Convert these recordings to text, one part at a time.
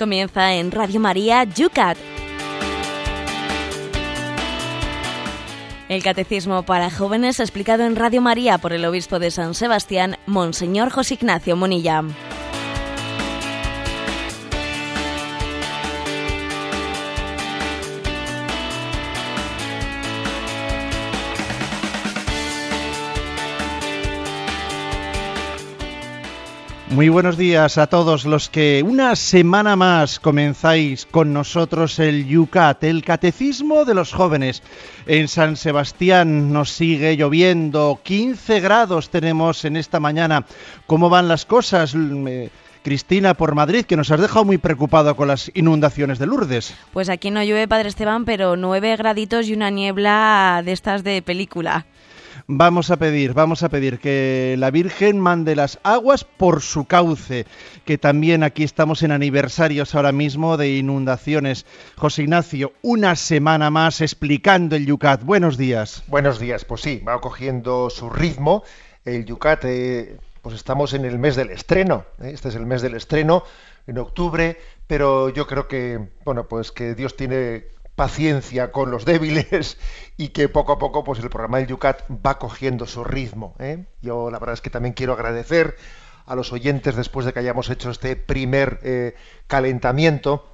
Comienza en Radio María Yucat. El Catecismo para Jóvenes explicado en Radio María por el Obispo de San Sebastián, Monseñor José Ignacio Monilla. Muy buenos días a todos los que una semana más comenzáis con nosotros el Yucat, el Catecismo de los Jóvenes. En San Sebastián nos sigue lloviendo, 15 grados tenemos en esta mañana. ¿Cómo van las cosas? Cristina por Madrid, que nos has dejado muy preocupado con las inundaciones de Lourdes. Pues aquí no llueve, Padre Esteban, pero nueve graditos y una niebla de estas de película. Vamos a pedir, vamos a pedir que la Virgen mande las aguas por su cauce, que también aquí estamos en aniversarios ahora mismo de inundaciones. José Ignacio, una semana más explicando el Yucat. Buenos días. Buenos días, pues sí, va cogiendo su ritmo. El Yucat, eh, pues estamos en el mes del estreno. ¿eh? Este es el mes del estreno, en octubre, pero yo creo que, bueno, pues que Dios tiene paciencia con los débiles y que poco a poco pues el programa del Yucat va cogiendo su ritmo. ¿eh? Yo la verdad es que también quiero agradecer a los oyentes después de que hayamos hecho este primer eh, calentamiento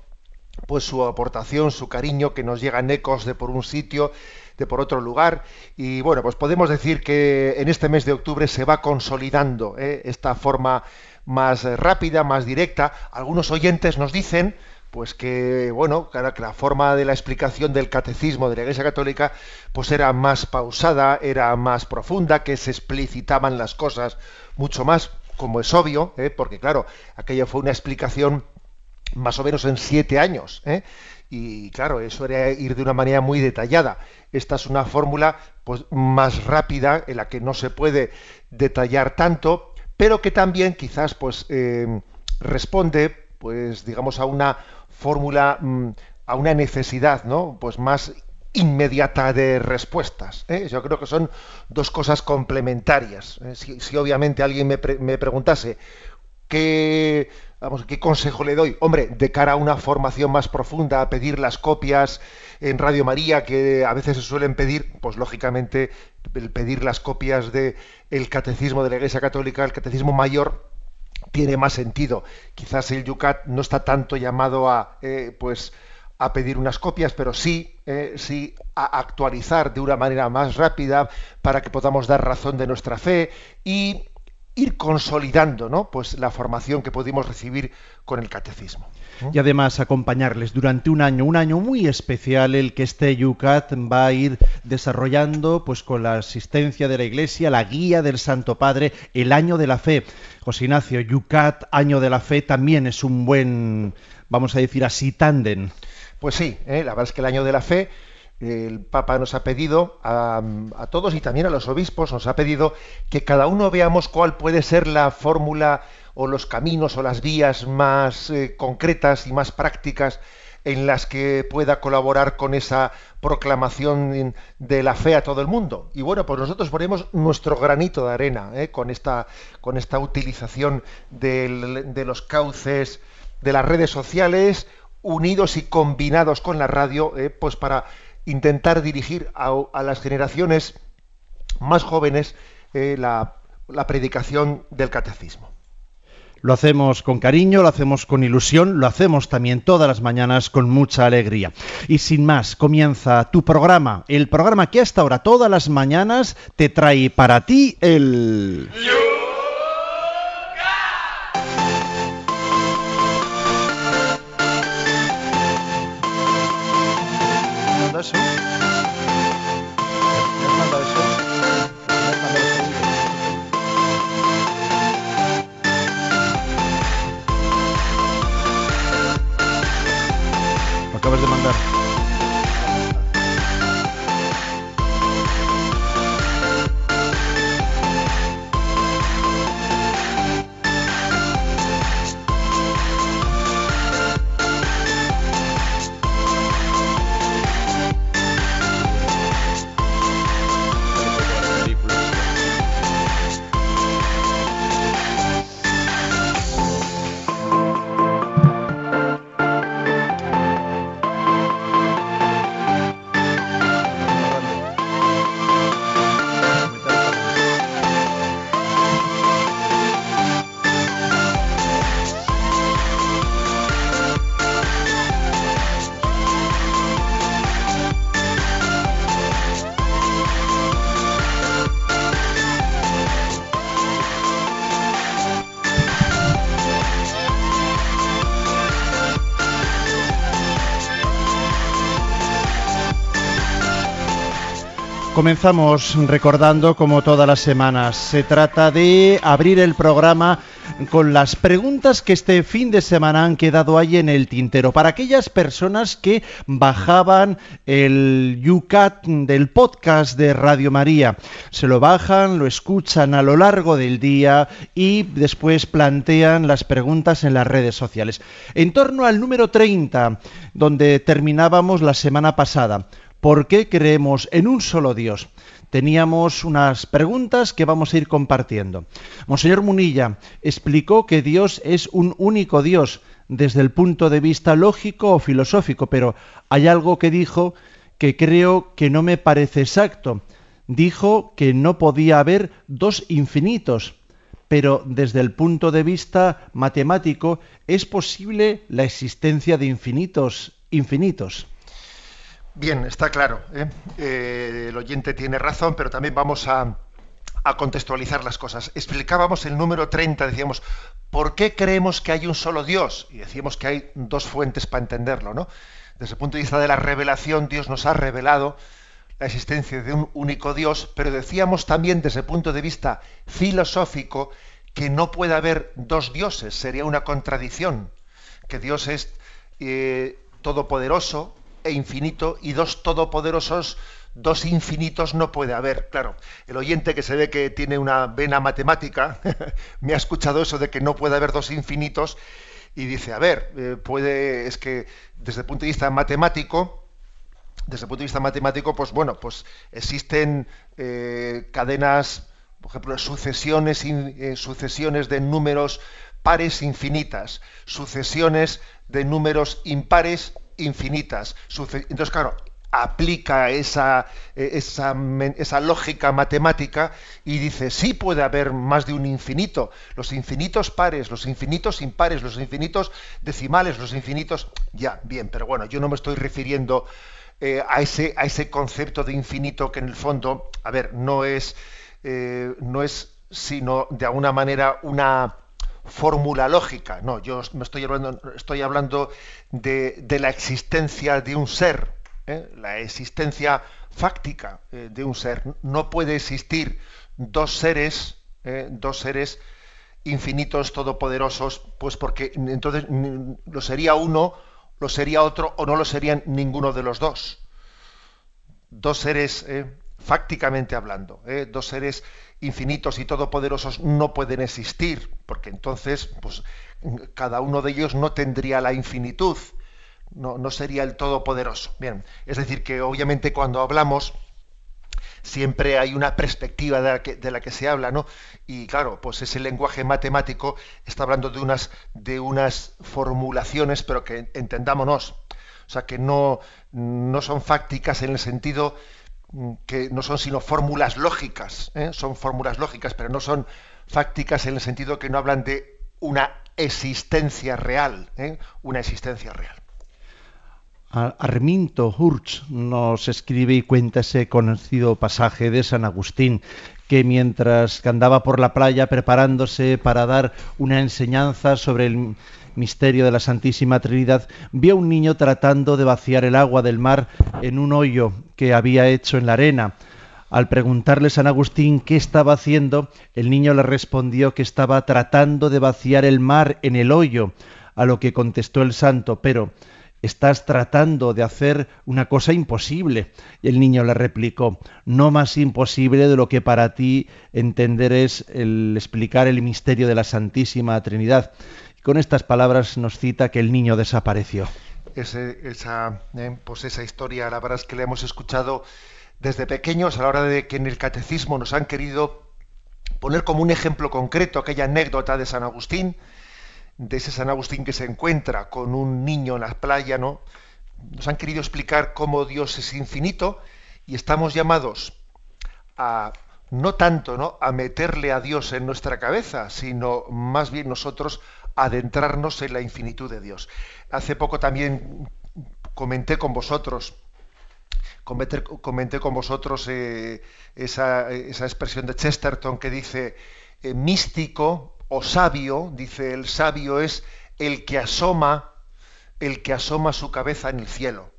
pues su aportación, su cariño que nos llegan ecos de por un sitio, de por otro lugar y bueno pues podemos decir que en este mes de octubre se va consolidando ¿eh? esta forma más rápida, más directa. Algunos oyentes nos dicen pues que bueno, que la forma de la explicación del catecismo de la Iglesia Católica pues era más pausada, era más profunda, que se explicitaban las cosas mucho más, como es obvio, ¿eh? porque claro, aquella fue una explicación más o menos en siete años, ¿eh? y claro, eso era ir de una manera muy detallada. Esta es una fórmula pues más rápida en la que no se puede detallar tanto, pero que también quizás pues eh, responde pues digamos a una fórmula mm, a una necesidad, ¿no? Pues más inmediata de respuestas. ¿eh? Yo creo que son dos cosas complementarias. ¿eh? Si, obviamente alguien me, preguntase qué, vamos, qué consejo le doy, hombre, de cara a una formación más profunda, a pedir las copias en Radio María que a veces se suelen pedir, pues lógicamente el pedir las copias de el catecismo de la Iglesia Católica, el catecismo mayor, tiene más sentido. Quizás el Yucat no está tanto llamado a, eh, pues, a pedir unas copias, pero sí, eh, sí a actualizar de una manera más rápida para que podamos dar razón de nuestra fe y ir consolidando ¿no? pues la formación que pudimos recibir con el catecismo. Y además acompañarles durante un año, un año muy especial el que este Yucat va a ir desarrollando pues con la asistencia de la Iglesia, la guía del Santo Padre, el año de la fe. José Ignacio, Yucat, año de la fe, también es un buen, vamos a decir así, tándem. Pues sí, ¿eh? la verdad es que el año de la fe el Papa nos ha pedido a, todos y también a los obispos, nos ha pedido que cada uno veamos cuál puede ser la fórmula o los caminos o las vías más eh, concretas y más prácticas en las que pueda colaborar con esa proclamación de la fe a todo el mundo. Y bueno, pues nosotros ponemos nuestro granito de arena ¿eh? con, esta, con esta utilización de los cauces de las redes sociales unidos y combinados con la radio, ¿eh? pues para intentar dirigir a, las generaciones más jóvenes eh, la, la predicación del catecismo. Lo hacemos con cariño, lo hacemos con ilusión, lo hacemos también todas las mañanas con mucha alegría. Y sin más, comienza tu programa, el programa que hasta ahora todas las mañanas te trae para ti el... eso. Comenzamos recordando como todas las semanas. Se trata de abrir el programa con las preguntas que este fin de semana han quedado ahí en el tintero. Para aquellas personas que bajaban el UCAT del podcast de Radio María. Se lo bajan, lo escuchan a lo largo del día y después plantean las preguntas en las redes sociales. En torno al número 30, donde terminábamos la semana pasada. ¿Por qué creemos en un solo Dios? Teníamos unas preguntas que vamos a ir compartiendo. Monseñor Munilla explicó que Dios es un único Dios desde el punto de vista lógico o filosófico, pero hay algo que dijo que creo que no me parece exacto. Dijo que no podía haber dos infinitos, pero desde el punto de vista matemático es posible la existencia de infinitos infinitos. Bien, está claro. ¿eh? Eh, el oyente tiene razón, pero también vamos a, contextualizar las cosas. Explicábamos el número 30, decíamos, ¿por qué creemos que hay un solo Dios? Y decíamos que hay dos fuentes para entenderlo, ¿no? Desde el punto de vista de la revelación, Dios nos ha revelado la existencia de un único Dios, pero decíamos también desde el punto de vista filosófico que no puede haber dos dioses, sería una contradicción, que Dios es eh, todopoderoso, e infinito y dos todopoderosos, dos infinitos no puede haber. Claro, el oyente que se ve que tiene una vena matemática me ha escuchado eso de que no puede haber dos infinitos y dice, a ver, eh, puede, es que desde el punto de vista matemático, desde el punto de vista matemático, pues bueno, pues existen eh, cadenas, por ejemplo, sucesiones, eh, sucesiones de números pares infinitas, sucesiones de números impares infinitas. Entonces, claro, aplica esa, esa, esa, lógica matemática y dice, sí puede haber más de un infinito. Los infinitos pares, los infinitos impares, los infinitos decimales, los infinitos... Ya, bien, pero bueno, yo no me estoy refiriendo eh, a, ese, a ese concepto de infinito que en el fondo, a ver, no es, eh, no es sino de alguna manera una fórmula lógica. No, yo me estoy hablando, estoy hablando de, la existencia de un ser, ¿eh? la existencia fáctica eh, de un ser. No puede existir dos seres, ¿eh? dos seres infinitos, todopoderosos, pues porque entonces lo sería uno, lo sería otro o no lo serían ninguno de los dos. Dos seres, fácticamente hablando, dos seres infinitos y todopoderosos no pueden existir, porque entonces pues, cada uno de ellos no tendría la infinitud, no, no sería el todopoderoso. Bien, es decir, que obviamente cuando hablamos siempre hay una perspectiva de la, que, de la que, se habla, ¿no? Y claro, pues ese lenguaje matemático está hablando de unas, de unas formulaciones, pero que entendámonos. O sea, que no, no son fácticas en el sentido que no son sino fórmulas lógicas, ¿eh? son fórmulas lógicas, pero no son fácticas en el sentido que no hablan de una existencia real, ¿eh? una existencia real. Arminto Hurch nos escribe y cuenta ese conocido pasaje de San Agustín que mientras andaba por la playa preparándose para dar una enseñanza sobre el misterio de la Santísima Trinidad, vio un niño tratando de vaciar el agua del mar en un hoyo que había hecho en la arena. Al preguntarle San Agustín qué estaba haciendo, el niño le respondió que estaba tratando de vaciar el mar en el hoyo, a lo que contestó el santo, pero estás tratando de hacer una cosa imposible. Y el niño le replicó, no más imposible de lo que para ti entender es el explicar el misterio de la Santísima Trinidad. Con estas palabras nos cita que el niño desapareció. esa, eh, pues esa historia, la verdad es que la hemos escuchado desde pequeños a la hora de que en el catecismo nos han querido poner como un ejemplo concreto aquella anécdota de San Agustín, de ese San Agustín que se encuentra con un niño en la playa, ¿no? Nos han querido explicar cómo Dios es infinito y estamos llamados a no tanto ¿no? a meterle a Dios en nuestra cabeza, sino más bien nosotros adentrarnos en la infinitud de Dios. Hace poco también comenté con vosotros, comenté, con vosotros eh, esa, expresión de Chesterton que dice eh, místico o sabio, dice el sabio es el que asoma, el que asoma su cabeza en el cielo.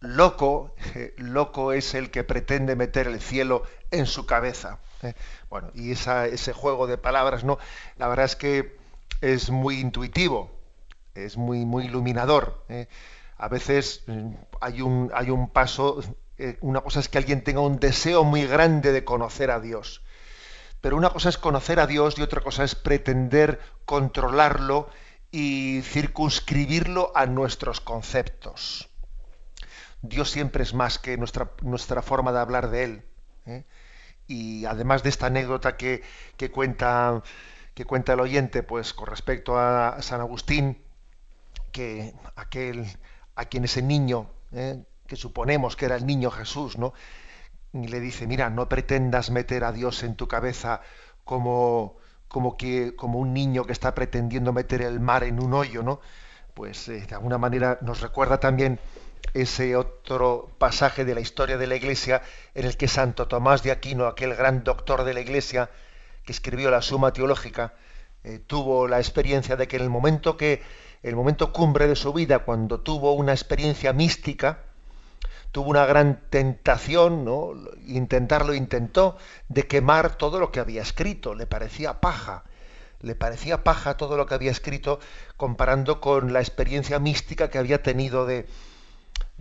loco, loco es el que pretende meter el cielo en su cabeza. ¿eh? Bueno, y ese juego de palabras, ¿no? La verdad es que es muy intuitivo, es muy, muy iluminador. ¿eh? A veces mm, hay un, hay un paso, eh, una cosa es que alguien tenga un deseo muy grande de conocer a Dios. Pero una cosa es conocer a Dios y otra cosa es pretender controlarlo y circunscribirlo a nuestros conceptos. Dios siempre es más que nuestra, nuestra forma de hablar de Él. ¿eh? Y además de esta anécdota que, que, cuenta, que cuenta el oyente, pues con respecto a San Agustín, que aquel a quien ese niño, ¿eh? que suponemos que era el niño Jesús, ¿no? Y le dice, mira, no pretendas meter a Dios en tu cabeza como, como, que, como un niño que está pretendiendo meter el mar en un hoyo, ¿no? Pues eh, de alguna manera nos recuerda también ese otro pasaje de la historia de la Iglesia en el que Santo Tomás de Aquino, aquel gran doctor de la Iglesia que escribió la Suma Teológica, eh, tuvo la experiencia de que en el momento que el momento cumbre de su vida, cuando tuvo una experiencia mística, tuvo una gran tentación, ¿no? intentarlo intentó, de quemar todo lo que había escrito, le parecía paja, le parecía paja todo lo que había escrito comparando con la experiencia mística que había tenido de,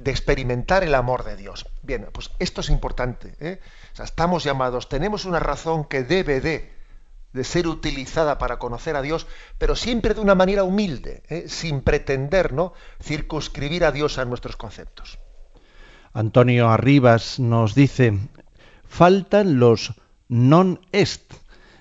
experimentar el amor de Dios. Bien, pues esto es importante. ¿eh? Estamos llamados, tenemos una razón que debe de, ser utilizada para conocer a Dios, pero siempre de una manera humilde, ¿eh? sin pretender ¿no? circunscribir a Dios a nuestros conceptos. Antonio Arribas nos dice, faltan los non est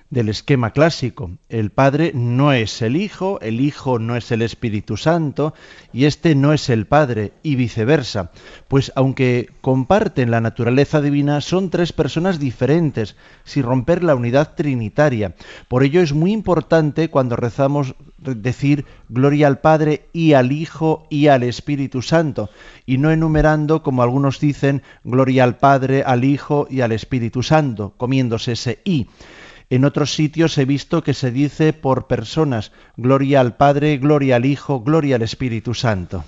del esquema clásico. El Padre no es el Hijo, el Hijo no es el Espíritu Santo y este no es el Padre y viceversa. Pues aunque comparten la naturaleza divina, son tres personas diferentes, sin romper la unidad trinitaria. Por ello es muy importante cuando rezamos decir gloria al Padre y al Hijo y al Espíritu Santo, y no enumerando, como algunos dicen, gloria al Padre, al Hijo y al Espíritu Santo, comiéndose ese y. En otros sitios he visto que se dice por personas, gloria al Padre, gloria al Hijo, gloria al Espíritu Santo.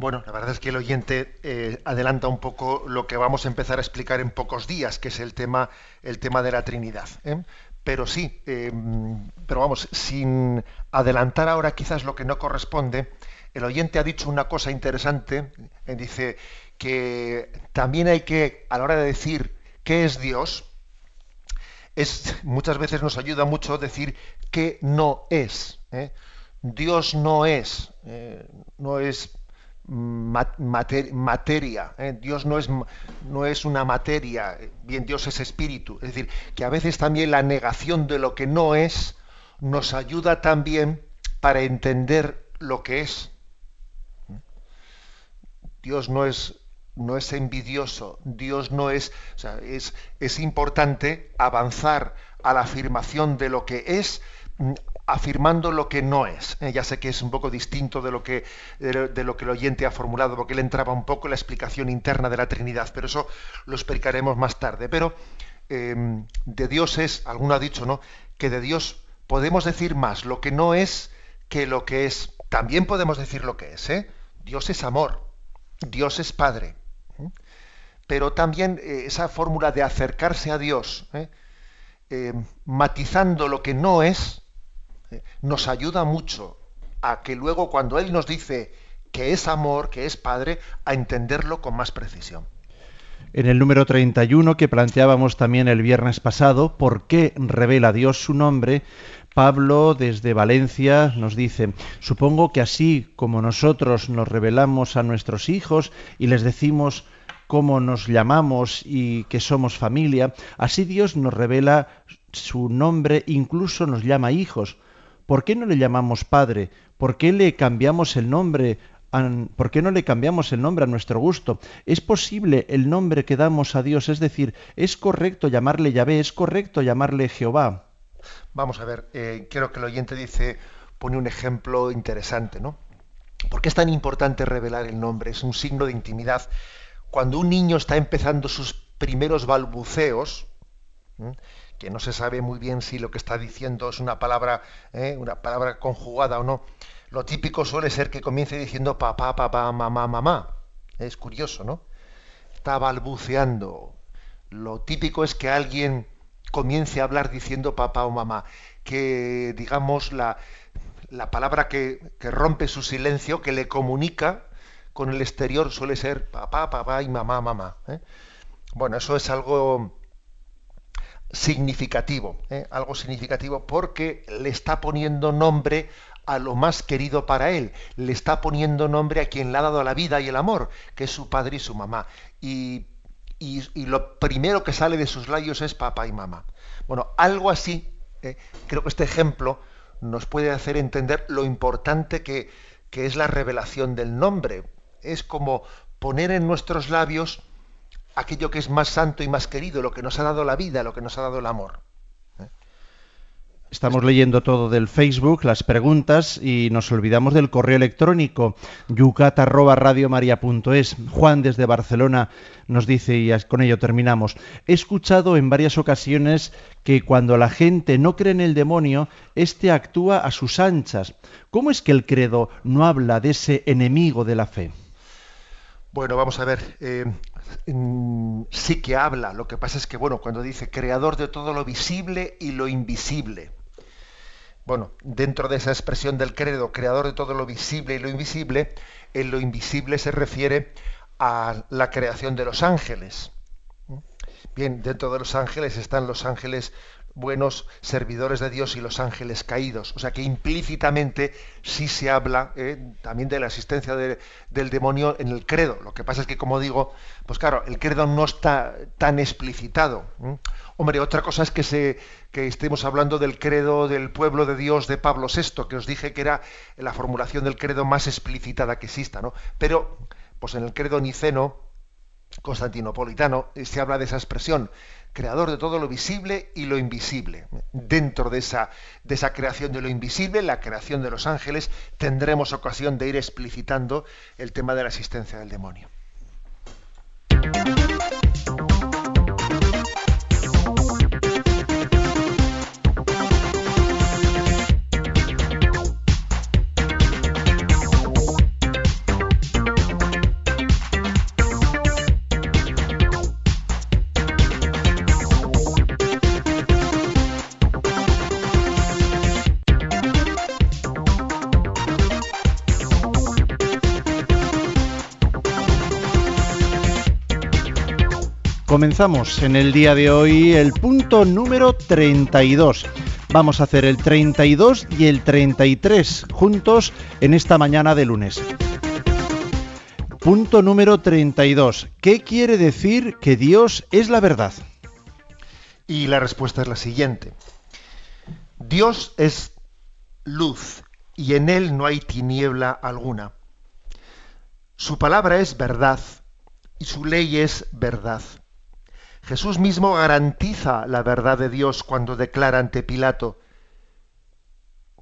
Bueno, la verdad es que el oyente eh, adelanta un poco lo que vamos a empezar a explicar en pocos días, que es el tema, el tema de la Trinidad. ¿eh? Pero sí, eh, pero vamos, sin adelantar ahora quizás lo que no corresponde, el oyente ha dicho una cosa interesante, dice que también hay que, a la hora de decir qué es Dios, muchas veces nos ayuda mucho decir que no es. ¿eh? Dios no es, eh, no es materia, ¿eh? Dios no es, no es una materia, bien, Dios es espíritu. Es decir, que a veces también la negación de lo que no es nos ayuda también para entender lo que es. Dios no es no es envidioso, Dios no es, o sea, es, es importante avanzar a la afirmación de lo que es, afirmando lo que no es. Eh, ya sé que es un poco distinto de lo, que, el oyente ha formulado, porque él entraba un poco en la explicación interna de la Trinidad, pero eso lo explicaremos más tarde. Pero em, de Dios es, alguno ha dicho, ¿no? Que de Dios podemos decir más lo que no es que lo que es. También podemos decir lo que es, ¿eh? Dios es amor, Dios es Padre, pero también eh, esa fórmula de acercarse a Dios, ¿eh? Eh, matizando lo que no es, nos ayuda mucho a que luego cuando Él nos dice que es amor, que es Padre, a entenderlo con más precisión. En el número 31 que planteábamos también el viernes pasado, ¿por qué revela Dios su nombre? Pablo desde Valencia nos dice, supongo que así como nosotros nos revelamos a nuestros hijos y les decimos cómo nos llamamos y que somos familia, así Dios nos revela su nombre, incluso nos llama hijos. ¿Por qué no le llamamos Padre? ¿Por qué le cambiamos el nombre? ¿Por qué no le cambiamos el nombre a nuestro gusto? ¿Es posible el nombre que damos a Dios? Es decir, ¿es correcto llamarle Yahvé? ¿Es correcto llamarle Jehová? Vamos a ver, eh, creo que el oyente dice, pone un ejemplo interesante, ¿no? ¿Por qué es tan importante revelar el nombre? Es un signo de intimidad cuando un niño está empezando sus primeros balbuceos, que no se sabe muy bien si lo que está diciendo es una palabra, ¿eh? una palabra conjugada o no, lo típico suele ser que comience diciendo papá, papá, mamá, mamá. Es curioso, ¿no? está balbuceando. Lo típico es que alguien comience a hablar diciendo papá o mamá, que digamos la, la palabra que, que, rompe su silencio, que le comunica con el exterior suele ser papá, papá y mamá, mamá. ¿eh? Bueno, eso es algo significativo, ¿eh? algo significativo porque le está poniendo nombre a lo más querido para él, le está poniendo nombre a quien le ha dado la vida y el amor, que es su padre y su mamá. Y, y, lo primero que sale de sus labios es papá y mamá. Bueno, algo así, ¿eh? creo que este ejemplo nos puede hacer entender lo importante que, que es la revelación del nombre. Es como poner en nuestros labios aquello que es más santo y más querido, lo que nos ha dado la vida, lo que nos ha dado el amor. ¿eh? Estamos leyendo todo del Facebook, las preguntas y nos olvidamos del correo electrónico yucat@radiomaria.es. Juan desde Barcelona nos dice y con ello terminamos. He escuchado en varias ocasiones que cuando la gente no cree en el demonio, éste actúa a sus anchas. ¿Cómo es que el credo no habla de ese enemigo de la fe? Bueno, vamos a ver. Eh, sí que habla. Lo que pasa es que, bueno, cuando dice creador de todo lo visible y lo invisible. Bueno, dentro de esa expresión del credo, creador de todo lo visible y lo invisible, en lo invisible se refiere a la creación de los ángeles. Bien, dentro de los ángeles están los ángeles buenos servidores de Dios y los ángeles caídos. O sea que implícitamente sí se habla eh, también de la existencia del demonio en el credo. Lo que pasa es que, como digo, pues claro, el credo no está tan explicitado. Hombre, otra cosa es que, se, que estemos hablando del credo del pueblo de Dios de Pablo VI, que os dije que era la formulación del credo más explicitada que exista. ¿no? Pero, pues en el credo niceno, constantinopolitano, se habla de esa expresión creador de todo lo visible y lo invisible. Dentro de esa, de esa creación de lo invisible, la creación de los ángeles, tendremos ocasión de ir explicitando el tema de la existencia del demonio. Comenzamos en el día de hoy el punto número 32. Vamos a hacer el 32 y el 33 juntos en esta mañana de lunes. Punto número 32. ¿Qué quiere decir que Dios es la verdad? Y la respuesta es la siguiente. Dios es luz y en él no hay tiniebla alguna. Su palabra es verdad y su ley es verdad. Jesús mismo garantiza la verdad de Dios cuando declara ante Pilato,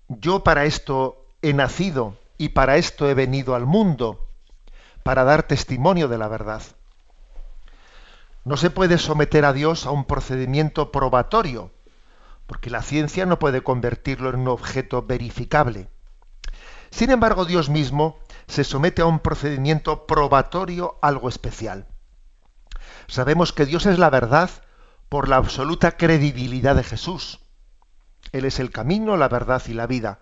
yo para esto he nacido y para esto he venido al mundo, para dar testimonio de la verdad. No se puede someter a Dios a un procedimiento probatorio, porque la ciencia no puede convertirlo en un objeto verificable. Sin embargo, Dios mismo se somete a un procedimiento probatorio algo especial. Sabemos que Dios es la verdad por la absoluta credibilidad de Jesús. Él es el camino, la verdad y la vida.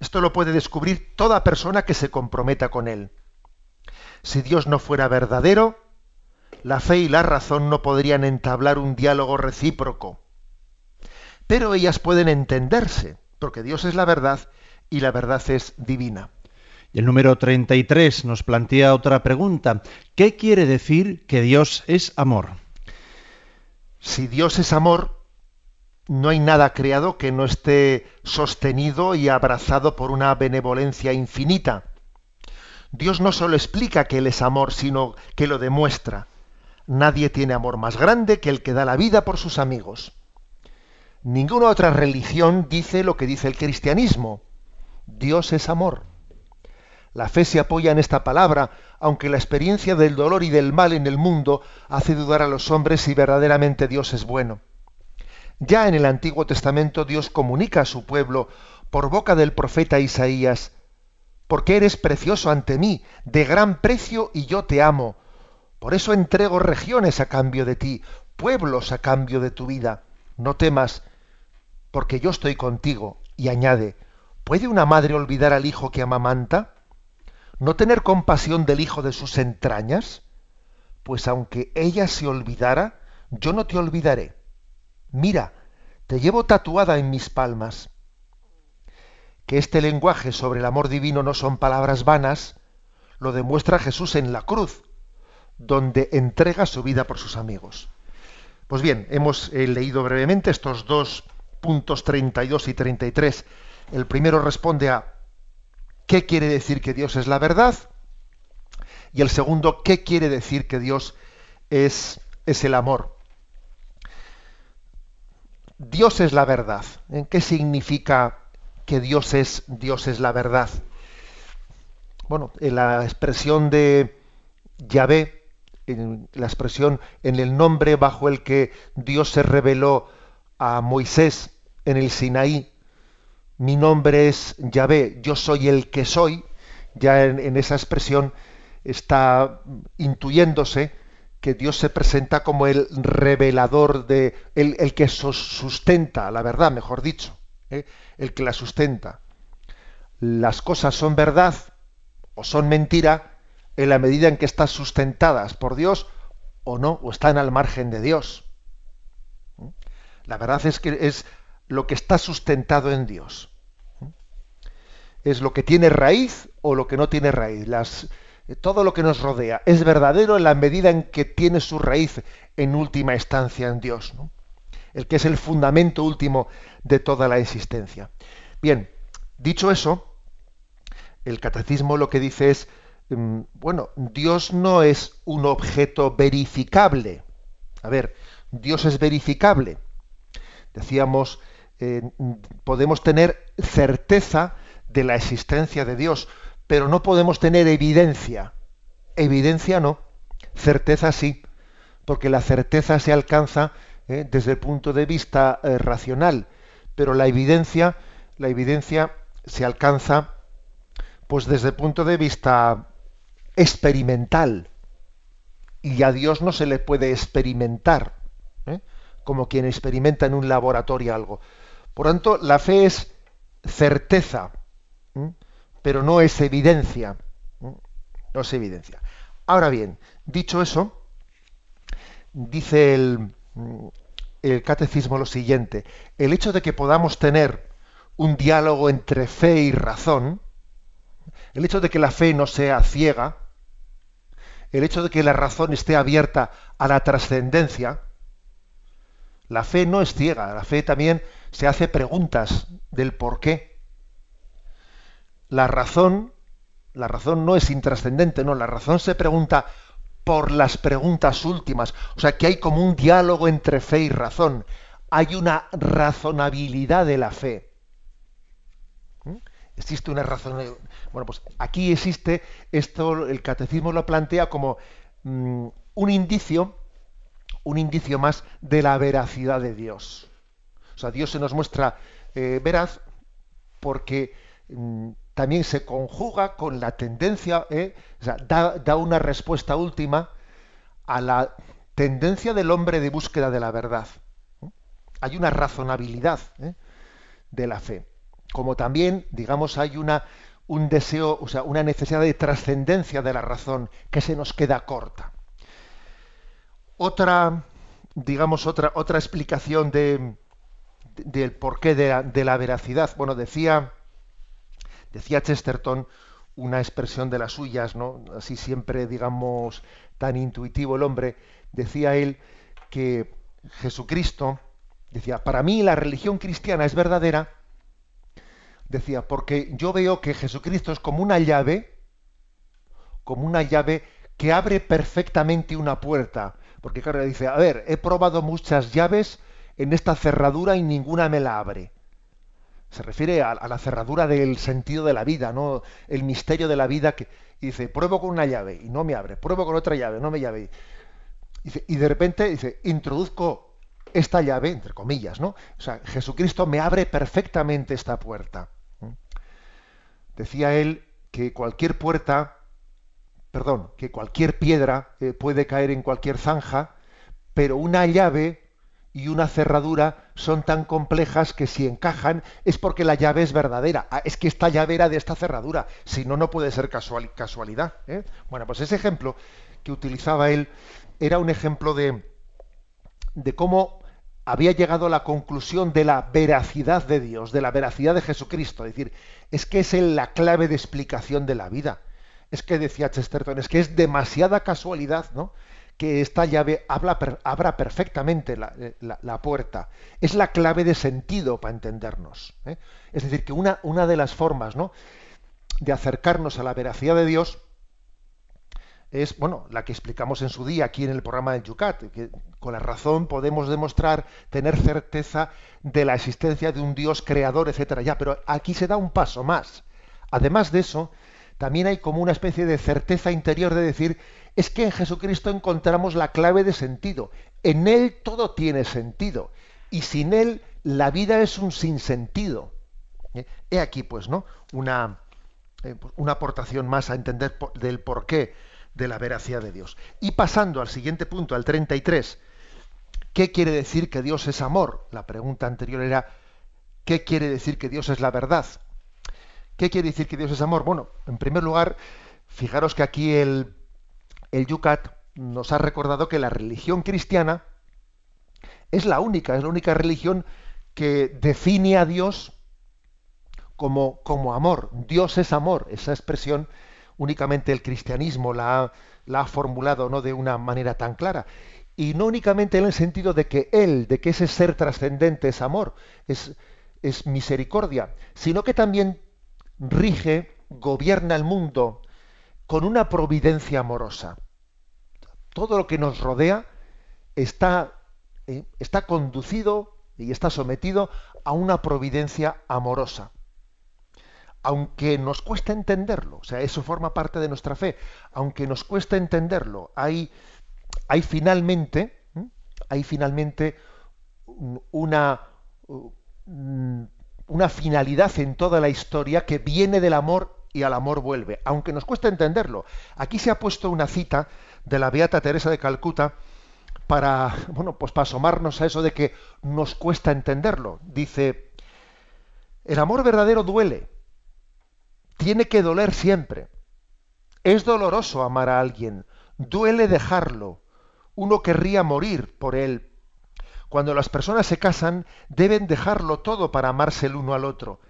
Esto lo puede descubrir toda persona que se comprometa con Él. Si Dios no fuera verdadero, la fe y la razón no podrían entablar un diálogo recíproco. Pero ellas pueden entenderse, porque Dios es la verdad y la verdad es divina. El número 33 nos plantea otra pregunta. ¿Qué quiere decir que Dios es amor? Si Dios es amor, no hay nada creado que no esté sostenido y abrazado por una benevolencia infinita. Dios no solo explica que Él es amor, sino que lo demuestra. Nadie tiene amor más grande que el que da la vida por sus amigos. Ninguna otra religión dice lo que dice el cristianismo. Dios es amor. La fe se apoya en esta palabra, aunque la experiencia del dolor y del mal en el mundo hace dudar a los hombres si verdaderamente Dios es bueno. Ya en el Antiguo Testamento Dios comunica a su pueblo por boca del profeta Isaías, porque eres precioso ante mí, de gran precio y yo te amo. Por eso entrego regiones a cambio de ti, pueblos a cambio de tu vida. No temas, porque yo estoy contigo. Y añade, ¿puede una madre olvidar al hijo que amamanta? ¿No tener compasión del hijo de sus entrañas? Pues aunque ella se olvidara, yo no te olvidaré. Mira, te llevo tatuada en mis palmas. Que este lenguaje sobre el amor divino no son palabras vanas, lo demuestra Jesús en la cruz, donde entrega su vida por sus amigos. Pues bien, hemos eh, leído brevemente estos dos puntos 32 y 33. El primero responde a ¿qué quiere decir que Dios es la verdad? Y el segundo, ¿qué quiere decir que Dios es, es el amor? Dios es la verdad. ¿En ¿Qué significa que Dios es, Dios es la verdad? Bueno, en la expresión de Yahvé, en la expresión en el nombre bajo el que Dios se reveló a Moisés en el Sinaí, mi nombre es Yahvé, yo soy el que soy, ya en, esa expresión está intuyéndose que Dios se presenta como el revelador de, el, que sustenta la verdad, mejor dicho, ¿eh? el que la sustenta. Las cosas son verdad o son mentira en la medida en que están sustentadas por Dios o no, o están al margen de Dios. La verdad es que es lo que está sustentado en Dios. Es lo que tiene raíz o lo que no tiene raíz. Las, todo lo que nos rodea es verdadero en la medida en que tiene su raíz en última instancia en Dios, el que es el fundamento último de toda la existencia. Bien, dicho eso, el catecismo lo que dice es Mm, bueno, Dios no es un objeto verificable. A ver, Dios es verificable. Decíamos, eh, podemos tener certeza de la existencia de Dios, pero no podemos tener evidencia. Evidencia no, certeza sí, porque la certeza se alcanza eh, desde el punto de vista eh, racional, pero la evidencia, la evidencia se alcanza pues desde el punto de vista experimental. Y a Dios no se le puede experimentar, como quien experimenta en un laboratorio algo. Por tanto, la fe es certeza, pero no es evidencia. No es evidencia. Ahora bien, dicho eso, dice el, el catecismo lo siguiente, el hecho de que podamos tener un diálogo entre fe y razón, el hecho de que la fe no sea ciega, el hecho de que la razón esté abierta a la trascendencia, la fe no es ciega, la fe también se hace preguntas del por qué. La razón, la razón no es intrascendente, no, la razón se pregunta por las preguntas últimas, o sea que hay como un diálogo entre fe y razón, hay una razonabilidad de la fe. ¿Mm? Existe una razonabilidad bueno, pues aquí existe, esto el catecismo lo plantea como mm, un indicio, un indicio más de la veracidad de Dios. O sea, Dios se nos muestra eh, veraz porque mm, también se conjuga con la tendencia, eh, o sea, da, una respuesta última a la tendencia del hombre de búsqueda de la verdad. Hay una razonabilidad eh, de la fe. Como también, digamos, hay una un deseo, o sea, una necesidad de trascendencia de la razón que se nos queda corta. Otra, digamos, otra, otra explicación de, del porqué de la, de la veracidad. Bueno, decía, decía Chesterton una expresión de las suyas, ¿no? Así siempre, digamos, tan intuitivo el hombre, decía él que Jesucristo, decía, para mí la religión cristiana es verdadera decía, porque yo veo que Jesucristo es como una llave, como una llave que abre perfectamente una puerta. Porque claro, dice, a ver, he probado muchas llaves en esta cerradura y ninguna me la abre. Se refiere a, la cerradura del sentido de la vida, ¿no? El misterio de la vida que dice, pruebo con una llave y no me abre, pruebo con otra llave, no me llave. y de repente dice, introduzco esta llave, entre comillas, ¿no? O sea, Jesucristo me abre perfectamente esta puerta. Decía él que cualquier puerta perdón, que cualquier piedra eh, puede caer en cualquier zanja, pero una llave y una cerradura son tan complejas que si encajan es porque la llave es verdadera. Ah, es que esta llave era de esta cerradura, si no, no puede ser casualidad. ¿eh? Bueno, pues ese ejemplo que utilizaba él era un ejemplo de, de cómo había llegado a la conclusión de la veracidad de Dios, de la veracidad de Jesucristo. Es decir, es que es la clave de explicación de la vida. Es que decía Chesterton, es que es demasiada casualidad, ¿no? Que esta llave abra perfectamente la, puerta. Es la clave de sentido para entendernos. ¿eh? Es decir, que una, una de las formas, ¿no? de acercarnos a la veracidad de Dios es bueno la que explicamos en su día aquí en el programa del Yucat, que con la razón podemos demostrar tener certeza de la existencia de un Dios creador, etcétera. Ya, pero aquí se da un paso más. Además de eso, también hay como una especie de certeza interior de decir es que en Jesucristo encontramos la clave de sentido. En él todo tiene sentido y sin él la vida es un sinsentido. ¿Eh? He aquí, pues, ¿no? Una, eh, una aportación más a entender del porqué de la veracidad de Dios. Y pasando al siguiente punto, al 33, ¿qué quiere decir que Dios es amor? La pregunta anterior era, ¿qué quiere decir que Dios es la verdad? ¿Qué quiere decir que Dios es amor? Bueno, en primer lugar, fijaros que aquí el, el Yucat nos ha recordado que la religión cristiana es la única, es la única religión que define a Dios como, como amor. Dios es amor. Esa expresión únicamente el cristianismo la ha, formulado no de una manera tan clara. Y no únicamente en el sentido de que Él, de que ese ser trascendente es amor, es, es misericordia, sino que también rige, gobierna el mundo con una providencia amorosa. Todo lo que nos rodea está, eh, está conducido y está sometido a una providencia amorosa aunque nos cuesta entenderlo, o sea, eso forma parte de nuestra fe, aunque nos cuesta entenderlo, hay, hay finalmente, hay finalmente una, una finalidad en toda la historia que viene del amor y al amor vuelve, aunque nos cuesta entenderlo. Aquí se ha puesto una cita de la Beata Teresa de Calcuta para, bueno, pues para asomarnos a eso de que nos cuesta entenderlo. Dice, el amor verdadero duele, tiene que doler siempre. Es doloroso amar a alguien, duele dejarlo. Uno querría morir por él. Cuando las personas se casan, deben dejarlo todo para amarse el uno al otro.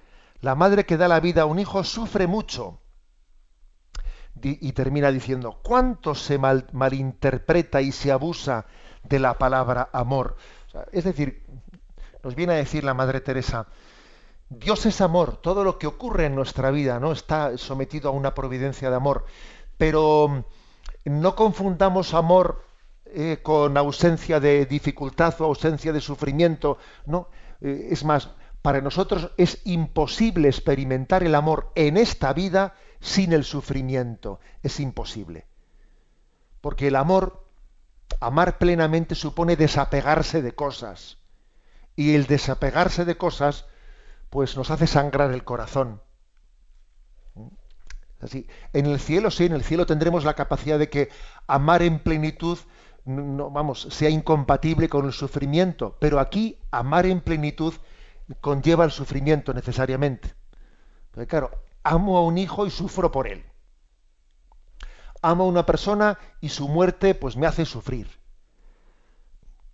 La madre que da la vida a un hijo sufre mucho. Y termina diciendo, ¿cuánto se malinterpreta y se abusa de la palabra amor? es decir, nos viene a decir la Madre Teresa, Dios es amor, todo lo que ocurre en nuestra vida no está sometido a una providencia de amor, pero mm, no confundamos amor eh, con ausencia de dificultad o ausencia de sufrimiento, no, eh, es más, para nosotros es imposible experimentar el amor en esta vida sin el sufrimiento, es imposible. Porque el amor, amar plenamente supone desapegarse de cosas. Y el desapegarse de cosas pues nos hace sangrar el corazón. Así. En el cielo, sí, en el cielo tendremos la capacidad de que amar en plenitud, no, vamos, sea incompatible con el sufrimiento, pero aquí amar en plenitud conlleva el sufrimiento necesariamente. Claro, amo a un hijo y sufro por él. Amo a una persona y su muerte pues me hace sufrir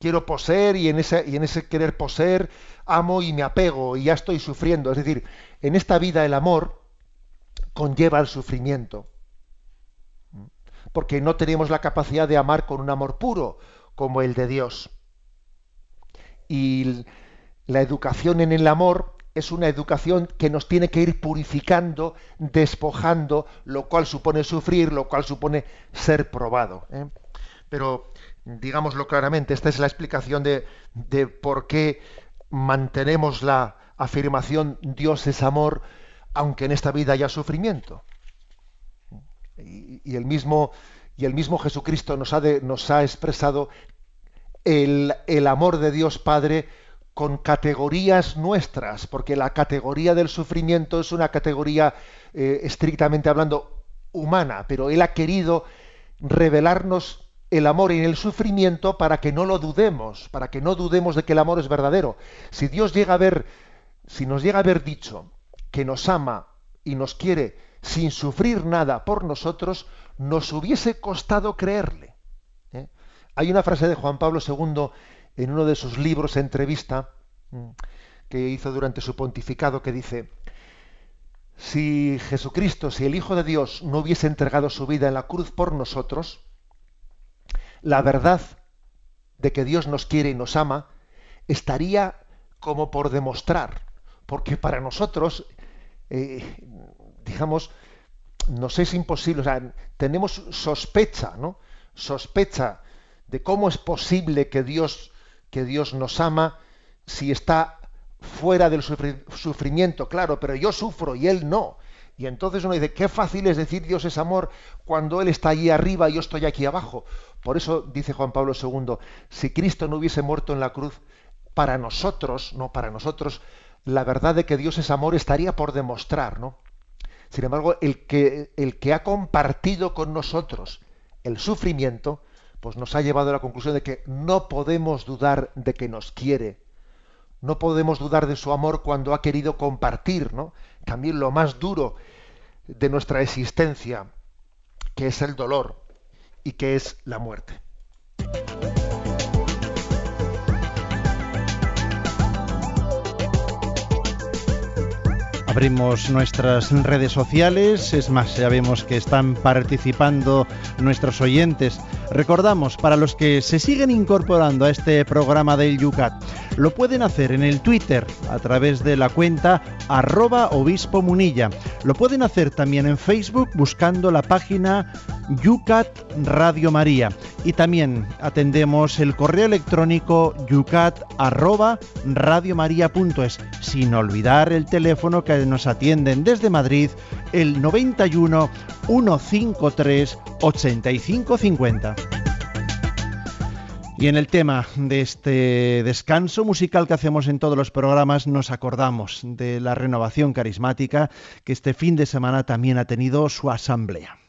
quiero poseer y en, ese, y en ese querer poseer amo y me apego y ya estoy sufriendo. Es decir, en esta vida el amor conlleva el sufrimiento. Porque no tenemos la capacidad de amar con un amor puro como el de Dios. Y la educación en el amor es una educación que nos tiene que ir purificando, despojando, lo cual supone sufrir, lo cual supone ser probado. ¿eh? Pero digámoslo claramente, esta es la explicación de, por qué mantenemos la afirmación Dios es amor, aunque en esta vida haya sufrimiento. Y, el, mismo, y el mismo Jesucristo nos ha, nos ha expresado el, amor de Dios Padre con categorías nuestras, porque la categoría del sufrimiento es una categoría, eh, estrictamente hablando, humana, pero Él ha querido revelarnos el amor en el sufrimiento para que no lo dudemos, para que no dudemos de que el amor es verdadero. Si Dios llega a ver, si nos llega a haber dicho que nos ama y nos quiere sin sufrir nada por nosotros, nos hubiese costado creerle. ¿eh? Hay una frase de Juan Pablo II en uno de sus libros, entrevista, mm, que hizo durante su pontificado, que dice, si Jesucristo, si el Hijo de Dios no hubiese entregado su vida en la cruz por nosotros, la verdad de que Dios nos quiere y nos ama estaría como por demostrar, porque para nosotros, eh, digamos, nos es imposible, o sea, tenemos sospecha, ¿no? Sospecha de cómo es posible que Dios, que Dios nos ama si está fuera del sufrimiento, claro, pero yo sufro y Él no. Y entonces uno dice, qué fácil es decir Dios es amor cuando Él está allí arriba y yo estoy aquí abajo. Por eso dice Juan Pablo II, si Cristo no hubiese muerto en la cruz, para nosotros, no para nosotros, la verdad de que Dios es amor estaría por demostrar, ¿no? Sin embargo, el que, el que ha compartido con nosotros el sufrimiento, pues nos ha llevado a la conclusión de que no podemos dudar de que nos quiere. No podemos dudar de su amor cuando ha querido compartir, ¿no? También lo más duro de nuestra existencia, que es el dolor y que es la muerte. Abrimos nuestras redes sociales, es más, ya vemos que están participando nuestros oyentes. Recordamos, para los que se siguen incorporando a este programa del Yucat, lo pueden hacer en el Twitter a través de la cuenta arroba obispo munilla. Lo pueden hacer también en Facebook buscando la página Yucat Radio María. Y también atendemos el correo electrónico yucat arroba radiomaria.es, sin olvidar el teléfono que nos atienden desde Madrid, el 91 153 8550. Y en el tema de este descanso musical que hacemos en todos los programas nos acordamos de la renovación carismática que este fin de semana también ha tenido su asamblea.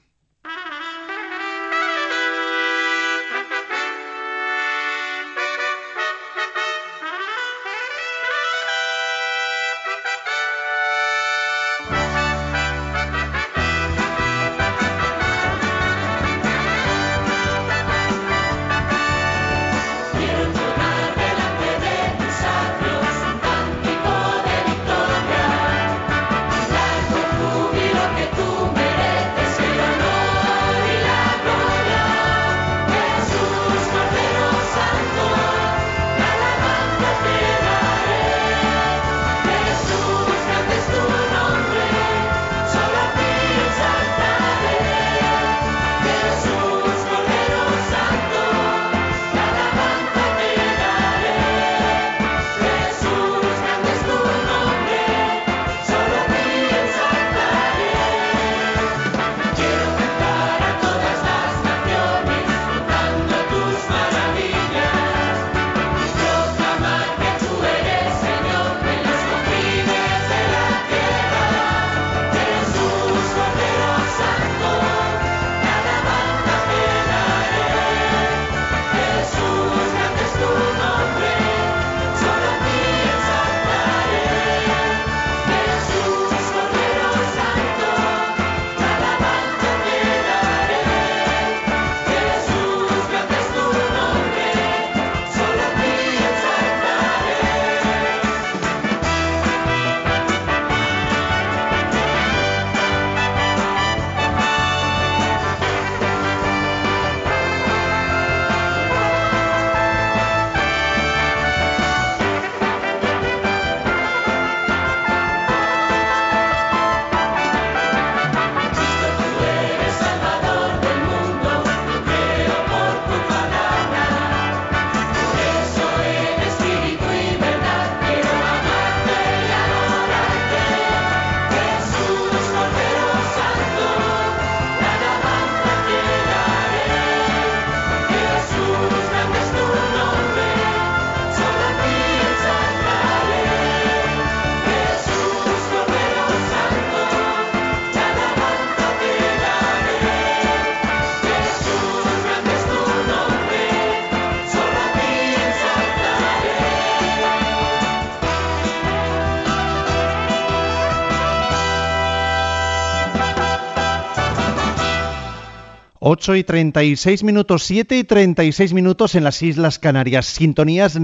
8 y 36 minutos, 7 y 36 minutos en las Islas Canarias. Sintonías,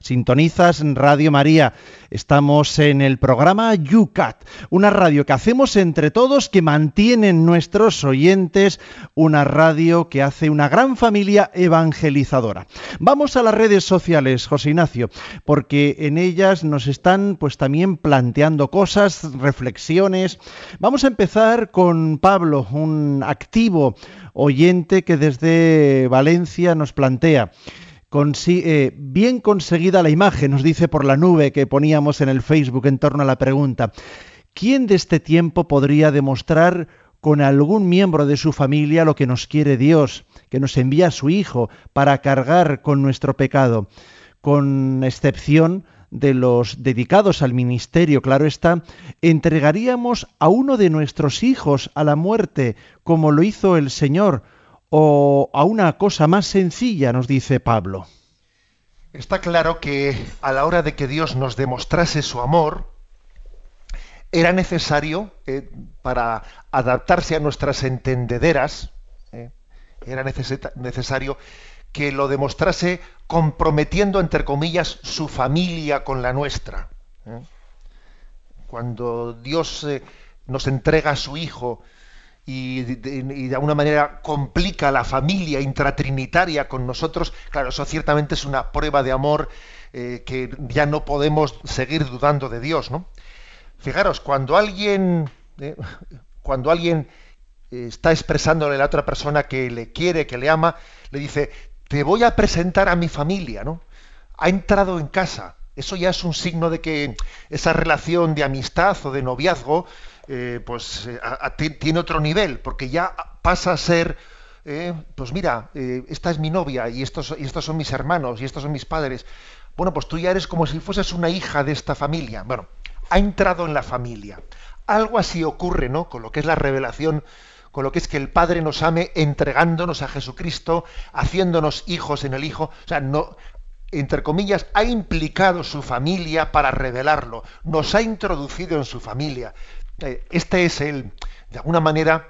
sintonizas Radio María. Estamos en el programa UCAT, una radio que hacemos entre todos que mantienen nuestros oyentes, una radio que hace una gran familia evangelizadora. Vamos a las redes sociales, José Ignacio, porque en ellas nos están pues también planteando cosas, reflexiones. Vamos a empezar con Pablo, un activo oyente que desde Valencia nos plantea. Eh, bien conseguida la imagen, nos dice por la nube que poníamos en el Facebook en torno a la pregunta. ¿Quién de este tiempo podría demostrar con algún miembro de su familia lo que nos quiere Dios, que nos envía a su Hijo para cargar con nuestro pecado? Con excepción de los dedicados al ministerio, claro está, entregaríamos a uno de nuestros hijos a la muerte, como lo hizo el Señor, o a una cosa más sencilla, nos dice Pablo. Está claro que a la hora de que Dios nos demostrase su amor, era necesario, eh, para adaptarse a nuestras entendederas, eh, era necesario que lo demostrase comprometiendo, entre comillas, su familia con la nuestra. ¿eh? Cuando Dios eh, nos entrega a su Hijo y de, alguna manera complica la familia intratrinitaria con nosotros, claro, eso ciertamente es una prueba de amor eh, que ya no podemos seguir dudando de Dios, ¿no? Fijaros, cuando alguien, cuando alguien está expresándole a la otra persona que le quiere, que le ama, le dice, te voy a presentar a mi familia, ¿no? Ha entrado en casa. Eso ya es un signo de que esa relación de amistad o de noviazgo, eh, pues eh, tiene otro nivel, porque ya pasa a ser, eh, pues mira, esta es mi novia y estos, y estos son mis hermanos y estos son mis padres. Bueno, pues tú ya eres como si fueses una hija de esta familia. Bueno, ha entrado en la familia. Algo así ocurre, ¿no? Con lo que es la revelación con lo que es que el Padre nos ame entregándonos a Jesucristo, haciéndonos hijos en el Hijo. O sea, no, entre comillas, ha implicado su familia para revelarlo, nos ha introducido en su familia. Eh, este es el, de alguna manera,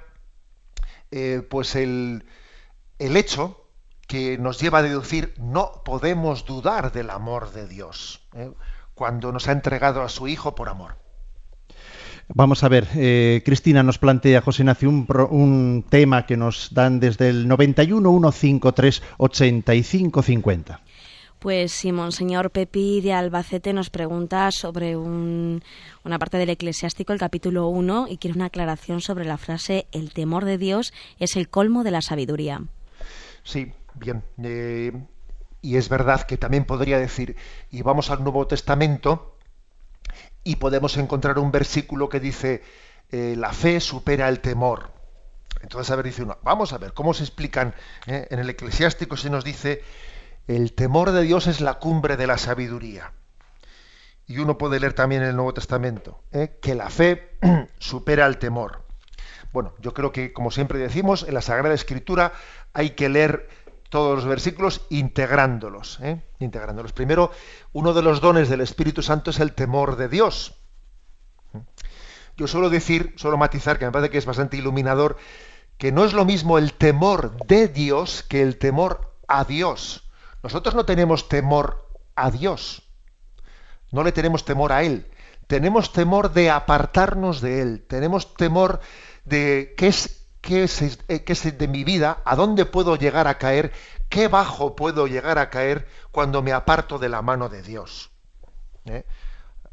eh, pues el, el hecho que nos lleva a deducir no podemos dudar del amor de Dios eh, cuando nos ha entregado a su Hijo por amor. Vamos a ver, eh, Cristina nos plantea, José Ignacio, un, un, tema que nos dan desde el 91 153 85 50. Pues sí, Monseñor Pepi de Albacete nos pregunta sobre un, una parte del eclesiástico, el capítulo 1, y quiere una aclaración sobre la frase el temor de Dios es el colmo de la sabiduría. Sí, bien. Eh, y es verdad que también podría decir, y vamos al Nuevo Testamento, y podemos encontrar un versículo que dice, eh, la fe supera el temor. Entonces, a ver, dice uno, vamos a ver, ¿cómo se explican? Eh, en el eclesiástico se nos dice, el temor de Dios es la cumbre de la sabiduría. Y uno puede leer también en el Nuevo Testamento, eh, que la fe supera el temor. Bueno, yo creo que, como siempre decimos, en la Sagrada Escritura hay que leer todos los versículos integrándolos, ¿eh? integrándolos. Primero, uno de los dones del Espíritu Santo es el temor de Dios. Yo suelo decir, suelo matizar, que me parece que es bastante iluminador, que no es lo mismo el temor de Dios que el temor a Dios. Nosotros no tenemos temor a Dios, no le tenemos temor a Él, tenemos temor de apartarnos de Él, tenemos temor de que es qué es, eh, qué es de mi vida, a dónde puedo llegar a caer, qué bajo puedo llegar a caer cuando me aparto de la mano de Dios. ¿Eh?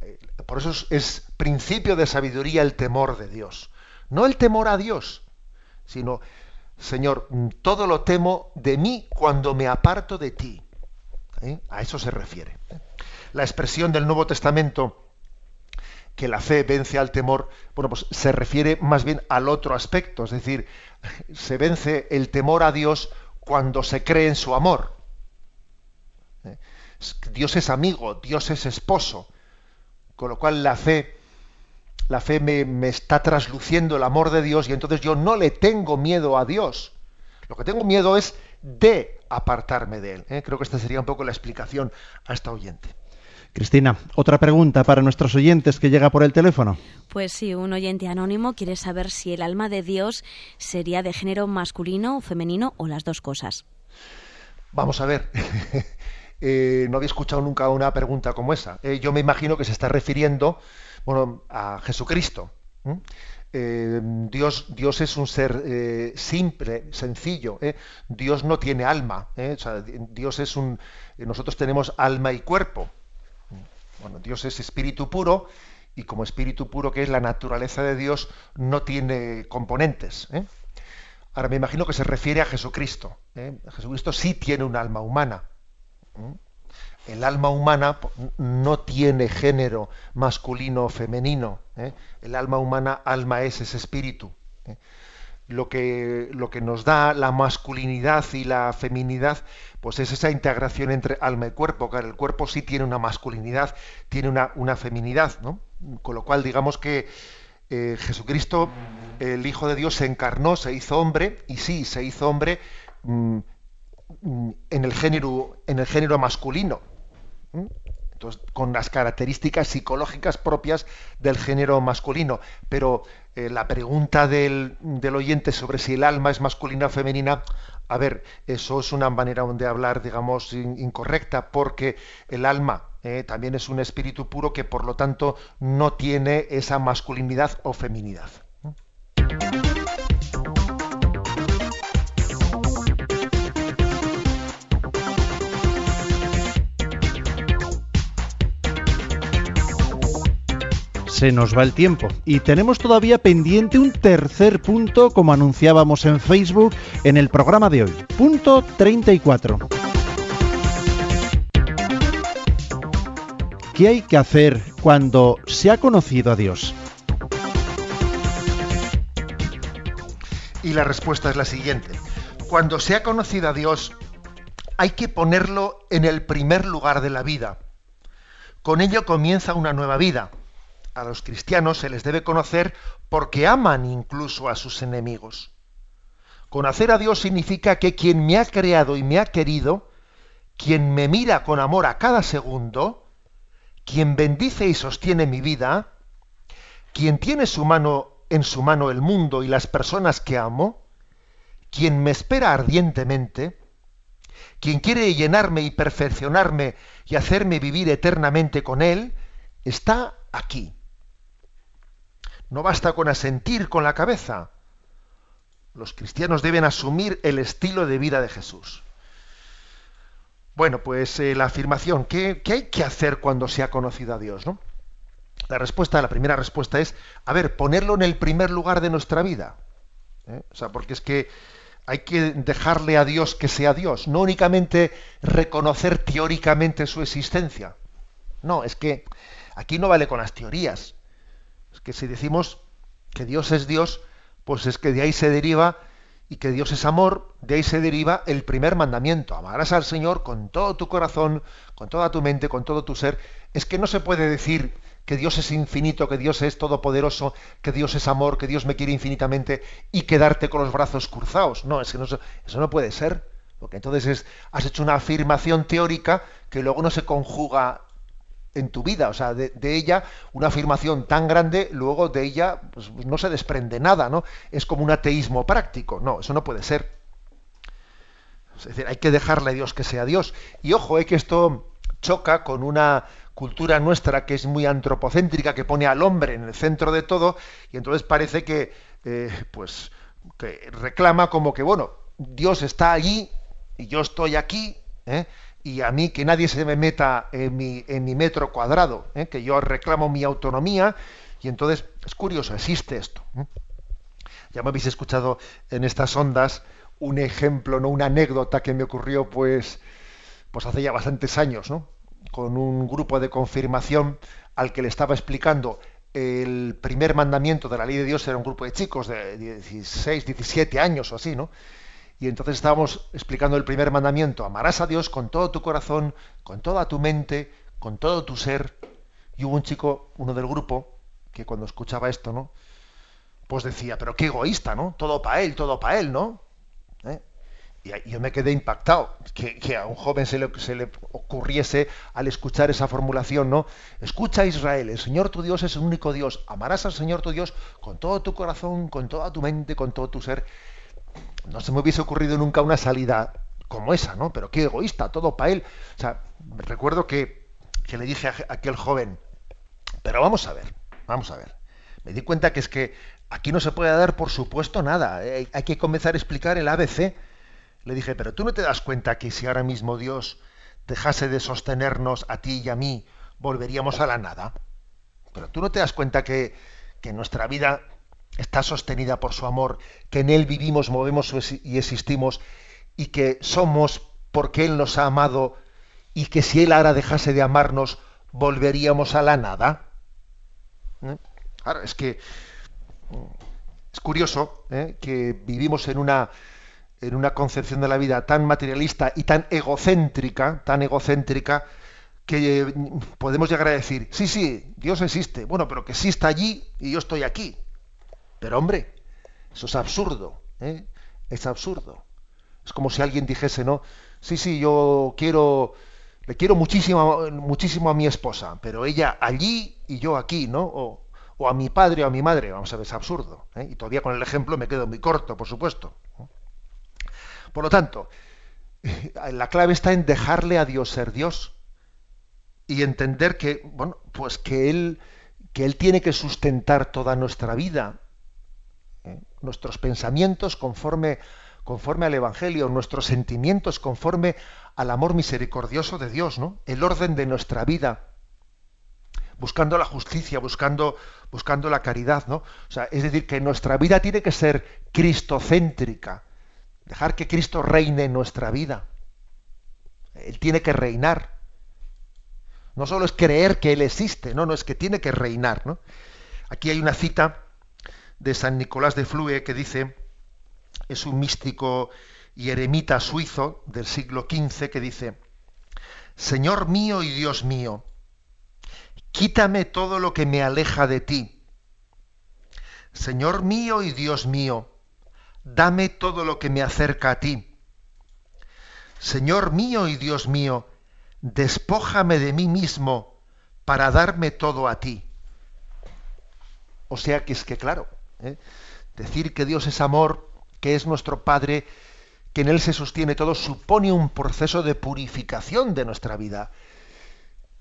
Eh, por eso es, principio de sabiduría el temor de Dios. No el temor a Dios, sino, Señor, todo lo temo de mí cuando me aparto de ti. A eso se refiere. La expresión del Nuevo Testamento que la fe vence al temor, bueno, pues se refiere más bien al otro aspecto, es decir, se vence el temor a Dios cuando se cree en su amor. ¿Eh? Dios es amigo, Dios es esposo, con lo cual la fe, la fe me, está trasluciendo el amor de Dios y entonces yo no le tengo miedo a Dios. Lo que tengo miedo es de apartarme de él. ¿eh? Creo que esta sería un poco la explicación a esta oyente. Cristina, otra pregunta para nuestros oyentes que llega por el teléfono. Pues sí, un oyente anónimo quiere saber si el alma de Dios sería de género masculino o femenino o las dos cosas. Vamos a ver. Eh, no había escuchado nunca una pregunta como esa. Eh, yo me imagino que se está refiriendo bueno, a Jesucristo. Eh, Dios, Dios es un ser simple, sencillo. Dios no tiene alma. Dios es un. Nosotros tenemos alma y cuerpo. Bueno, Dios es espíritu puro y como espíritu puro que es la naturaleza de Dios no tiene componentes. Ahora me imagino que se refiere a Jesucristo. Jesucristo sí tiene un alma humana. El alma humana no tiene género masculino o femenino. ¿eh? El alma humana, alma es, ese espíritu. Lo, que, lo que nos da la masculinidad y la feminidad, pues es esa integración entre alma y cuerpo. Claro, el cuerpo sí tiene una masculinidad, tiene una, una feminidad, ¿no? Con lo cual, digamos que eh, Jesucristo, el Hijo de Dios, se encarnó, se hizo hombre, y sí, se hizo hombre mm, Mm, en el género, en el género masculino. Entonces, con las características psicológicas propias del género masculino. Pero eh, la pregunta del, oyente sobre si el alma es masculina o femenina, a ver, eso es una manera de hablar, digamos, incorrecta, porque el alma eh, también es un espíritu puro que, por lo tanto, no tiene esa masculinidad o feminidad. Se nos va el tiempo y tenemos todavía pendiente un tercer punto como anunciábamos en Facebook en el programa de hoy. Punto 34. ¿Qué hay que hacer cuando se ha conocido a Dios? Y la respuesta es la siguiente. Cuando se ha conocido a Dios, hay que ponerlo en el primer lugar de la vida. Con ello comienza una nueva vida a los cristianos se les debe conocer porque aman incluso a sus enemigos. Conocer a Dios significa que quien me ha creado y me ha querido, quien me mira con amor a cada segundo, quien bendice y sostiene mi vida, quien tiene su mano en su mano el mundo y las personas que amo, quien me espera ardientemente, quien quiere llenarme y perfeccionarme y hacerme vivir eternamente con él, está aquí. No basta con asentir con la cabeza. Los cristianos deben asumir el estilo de vida de Jesús. Bueno, pues eh, la afirmación, ¿qué, hay que hacer cuando se ha conocido a Dios? ¿no? La respuesta, la primera respuesta es, a ver, ponerlo en el primer lugar de nuestra vida. ¿eh? O sea, porque es que hay que dejarle a Dios que sea Dios, no únicamente reconocer teóricamente su existencia. No, es que aquí no vale con las teorías. Es que si decimos que Dios es Dios, pues es que de ahí se deriva y que Dios es amor, de ahí se deriva el primer mandamiento. Amarás al Señor con todo tu corazón, con toda tu mente, con todo tu ser. Es que no se puede decir que Dios es infinito, que Dios es todopoderoso, que Dios es amor, que Dios me quiere infinitamente y quedarte con los brazos cruzados. No, es que eso no puede ser. Porque entonces es, has hecho una afirmación teórica que luego no se conjuga en tu vida, o sea, de, ella una afirmación tan grande, luego de ella pues, no se desprende nada, ¿no? Es como un ateísmo práctico, no, eso no puede ser. Es decir, hay que dejarle a Dios que sea Dios. Y ojo, es que esto choca con una cultura nuestra que es muy antropocéntrica, que pone al hombre en el centro de todo, y entonces parece que, eh, pues, que reclama como que, bueno, Dios está allí y yo estoy aquí, ¿eh? Y a mí que nadie se me meta en mi, en mi metro cuadrado, ¿eh? que yo reclamo mi autonomía y entonces es curioso, existe esto. ¿eh? Ya me habéis escuchado en estas ondas un ejemplo, no una anécdota que me ocurrió pues, pues hace ya bastantes años, ¿no? con un grupo de confirmación al que le estaba explicando el primer mandamiento de la ley de Dios, era un grupo de chicos de 16, 17 años o así, ¿no? Y entonces estábamos explicando el primer mandamiento, amarás a Dios con todo tu corazón, con toda tu mente, con todo tu ser. Y hubo un chico, uno del grupo, que cuando escuchaba esto, ¿no? Pues decía, pero qué egoísta, ¿no? Todo para él, todo para él, ¿no? ¿Eh? Y yo me quedé impactado que, a un joven se le, se le, ocurriese al escuchar esa formulación, ¿no? Escucha Israel, el Señor tu Dios es el único Dios, amarás al Señor tu Dios con todo tu corazón, con toda tu mente, con todo tu ser. No se me hubiese ocurrido nunca una salida como esa, ¿no? Pero qué egoísta, todo para él. O sea, recuerdo que, que le dije a aquel joven, pero vamos a ver, vamos a ver. Me di cuenta que es que aquí no se puede dar por supuesto nada. ¿eh? Hay que comenzar a explicar el ABC le dije, pero tú no te das cuenta que si ahora mismo Dios dejase de sostenernos a ti y a mí, volveríamos a la nada. Pero tú no te das cuenta que, que nuestra vida está sostenida por su amor, que en Él vivimos, movemos y existimos, y que somos porque Él nos ha amado, y que si Él ahora dejase de amarnos, volveríamos a la nada. ¿Eh? Ahora, es que mm, es curioso ¿eh? que vivimos en una en una concepción de la vida tan materialista y tan egocéntrica, tan egocéntrica, que eh, podemos llegar a decir, sí, sí, Dios existe, bueno, pero que exista allí y yo estoy aquí. Pero hombre, eso es absurdo, ¿eh? es absurdo. Es como si alguien dijese, ¿no? Sí, sí, yo quiero, le quiero muchísimo, muchísimo a mi esposa, pero ella allí y yo aquí, ¿no? O, a mi padre o a mi madre, vamos a ver, es absurdo. ¿eh? Y todavía con el ejemplo me quedo muy corto, por supuesto. Por lo tanto, la clave está en dejarle a Dios ser Dios y entender que, bueno, pues que Él, que Él tiene que sustentar toda nuestra vida. Nuestros pensamientos conforme, conforme al Evangelio, nuestros sentimientos conforme al amor misericordioso de Dios, ¿no? El orden de nuestra vida, buscando la justicia, buscando, buscando la caridad, ¿no? O sea, es decir, que nuestra vida tiene que ser cristocéntrica Dejar que Cristo reine en nuestra vida. Él tiene que reinar. No solo es creer que Él existe, no, no, es que tiene que reinar. ¿no? Aquí hay una cita de San Nicolás de Flue que dice, es un místico y eremita suizo del siglo XV que dice, Señor mío y Dios mío, quítame todo lo que me aleja de ti. Señor mío y Dios mío, dame todo lo que me acerca a ti. Señor mío y Dios mío, despójame de mí mismo para darme todo a ti. O sea que es que, claro, ¿eh? decir que Dios es amor, que es nuestro Padre, que en Él se sostiene todo, supone un proceso de purificación de nuestra vida.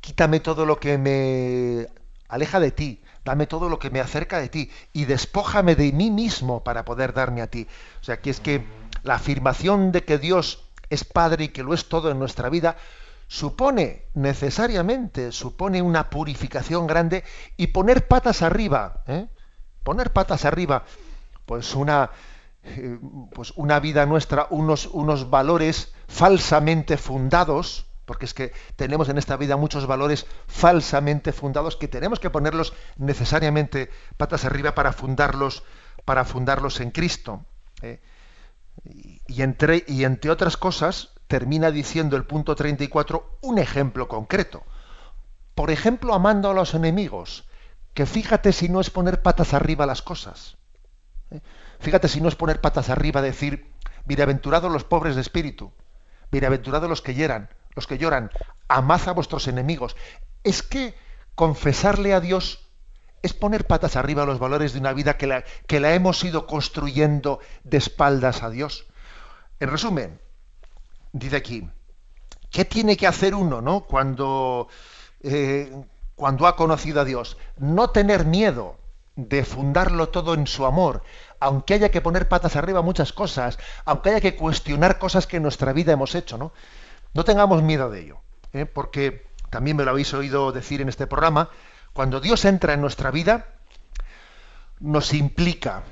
Quítame todo lo que me aleja de ti, dame todo lo que me acerca de ti y despójame de mí mismo para poder darme a ti. O sea, que es que la afirmación de que Dios es Padre y que lo es todo en nuestra vida supone necesariamente, supone una purificación grande y poner patas arriba, ¿eh? Poner patas arriba, pues una, eh, pues una vida nuestra, unos, unos valores falsamente fundados, porque es que tenemos en esta vida muchos valores falsamente fundados que tenemos que ponerlos necesariamente patas arriba para fundarlos, para fundarlos en Cristo. ¿eh? Y, entre, y entre otras cosas, termina diciendo el punto 34 un ejemplo concreto. Por ejemplo, amando a los enemigos, que fíjate si no es poner patas arriba las cosas. ¿eh? Fíjate si no es poner patas arriba decir, bienaventurados los pobres de espíritu, bienaventurados los que hieran, los que lloran, amad a vuestros enemigos. Es que confesarle a Dios es poner patas arriba los valores de una vida que la, que la hemos ido construyendo de espaldas a Dios. En resumen, dice aquí, ¿qué tiene que hacer uno ¿no? cuando, eh, cuando ha conocido a Dios? No tener miedo de fundarlo todo en su amor, aunque haya que poner patas arriba muchas cosas, aunque haya que cuestionar cosas que en nuestra vida hemos hecho, ¿no? No tengamos miedo de ello, ¿eh? porque también me lo habéis oído decir en este programa, cuando Dios entra en nuestra vida, nos implica.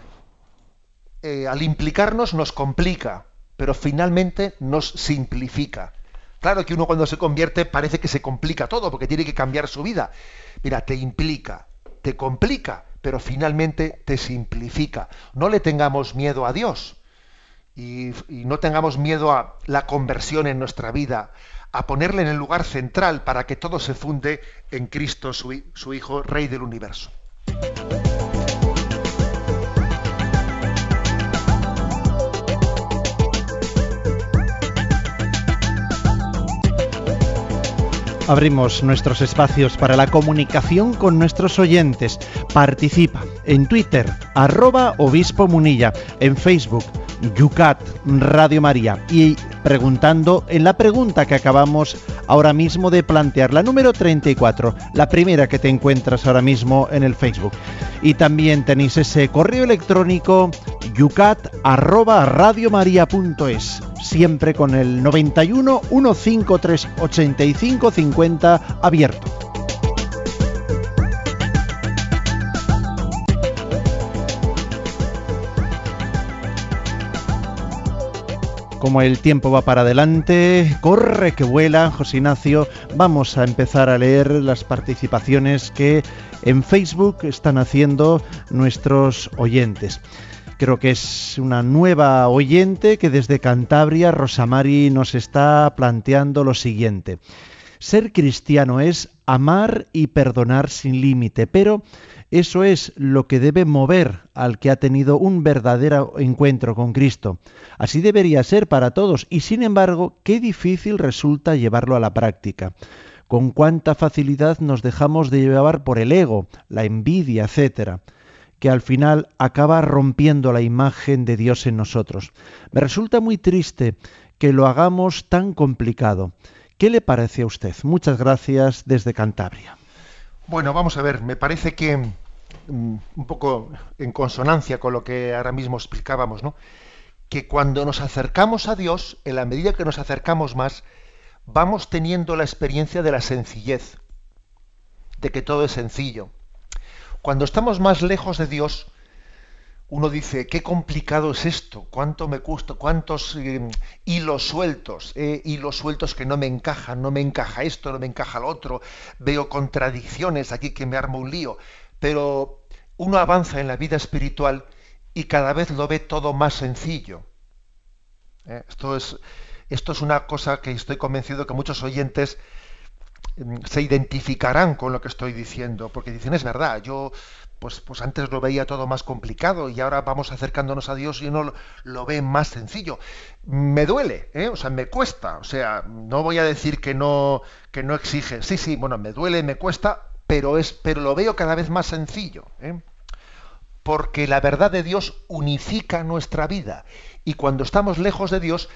Eh, al implicarnos nos complica, pero finalmente nos simplifica. Claro que uno cuando se convierte parece que se complica todo, porque tiene que cambiar su vida. Mira, te implica, te complica, pero finalmente te simplifica. No le tengamos miedo a Dios y, no tengamos miedo a la conversión en nuestra vida, a ponerle en el lugar central para que todo se funde en Cristo, su, Hijo, Rey del universo. Abrimos nuestros espacios para la comunicación con nuestros oyentes. Participa en Twitter, arroba obispo munilla, en Facebook, Yucat Radio María y preguntando en la pregunta que acabamos ahora mismo de plantear, la número 34, la primera que te encuentras ahora mismo en el Facebook. Y también tenéis ese correo electrónico yucat arroba radiomaria.es, siempre con el 91 153 85 50 abierto. Como el tiempo va para adelante, corre que vuela, José Ignacio, vamos a empezar a leer las participaciones que en Facebook están haciendo nuestros oyentes. Creo que es una nueva oyente que desde Cantabria, Rosamari, nos está planteando lo siguiente. Ser cristiano es amar y perdonar sin límite, pero eso es lo que debe mover al que ha tenido un verdadero encuentro con Cristo. Así debería ser para todos y sin embargo, qué difícil resulta llevarlo a la práctica. Con cuánta facilidad nos dejamos de llevar por el ego, la envidia, etcétera que al final acaba rompiendo la imagen de Dios en nosotros. Me resulta muy triste que lo hagamos tan complicado. ¿Qué le parece a usted? Muchas gracias desde Cantabria. Bueno, vamos a ver, me parece que mm, un poco en consonancia con lo que ahora mismo explicábamos, ¿no? Que cuando nos acercamos a Dios, en la medida que nos acercamos más, vamos teniendo la experiencia de la sencillez, de que todo es sencillo. Cuando estamos más lejos de Dios, uno dice, qué complicado es esto, cuánto me cuesta, cuántos eh, hilos sueltos, eh, hilos sueltos que no me encajan, no me encaja esto, no me encaja lo otro, veo contradicciones aquí que me armo un lío, pero uno avanza en la vida espiritual y cada vez lo ve todo más sencillo. Eh, esto, es, esto es una cosa que estoy convencido que muchos oyentes se identificarán con lo que estoy diciendo, porque dicen, es verdad, yo pues, pues antes lo veía todo más complicado y ahora vamos acercándonos a Dios y uno lo, ve más sencillo. Me duele, ¿eh? o sea, me cuesta, o sea, no voy a decir que no, que no exige, sí, sí, bueno, me duele, me cuesta, pero, es, pero lo veo cada vez más sencillo. ¿eh? Porque la verdad de Dios unifica nuestra vida y cuando estamos lejos de Dios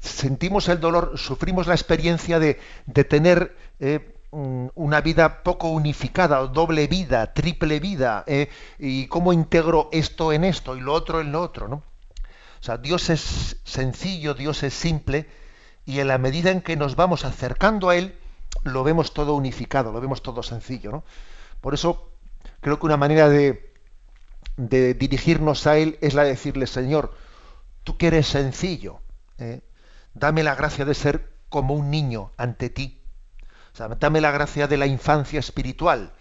sentimos el dolor, sufrimos la experiencia de, de tener... Eh, una vida poco unificada, doble vida, triple vida, eh, y cómo integro esto en esto y lo otro en lo otro, ¿no? O sea, Dios es sencillo, Dios es simple, y en la medida en que nos vamos acercando a Él, lo vemos todo unificado, lo vemos todo sencillo, ¿no? Por eso creo que una manera de, de dirigirnos a Él es la de decirle, Señor, tú que eres sencillo, eh, dame la gracia de ser como un niño ante ti dame la gracia de la infancia espiritual.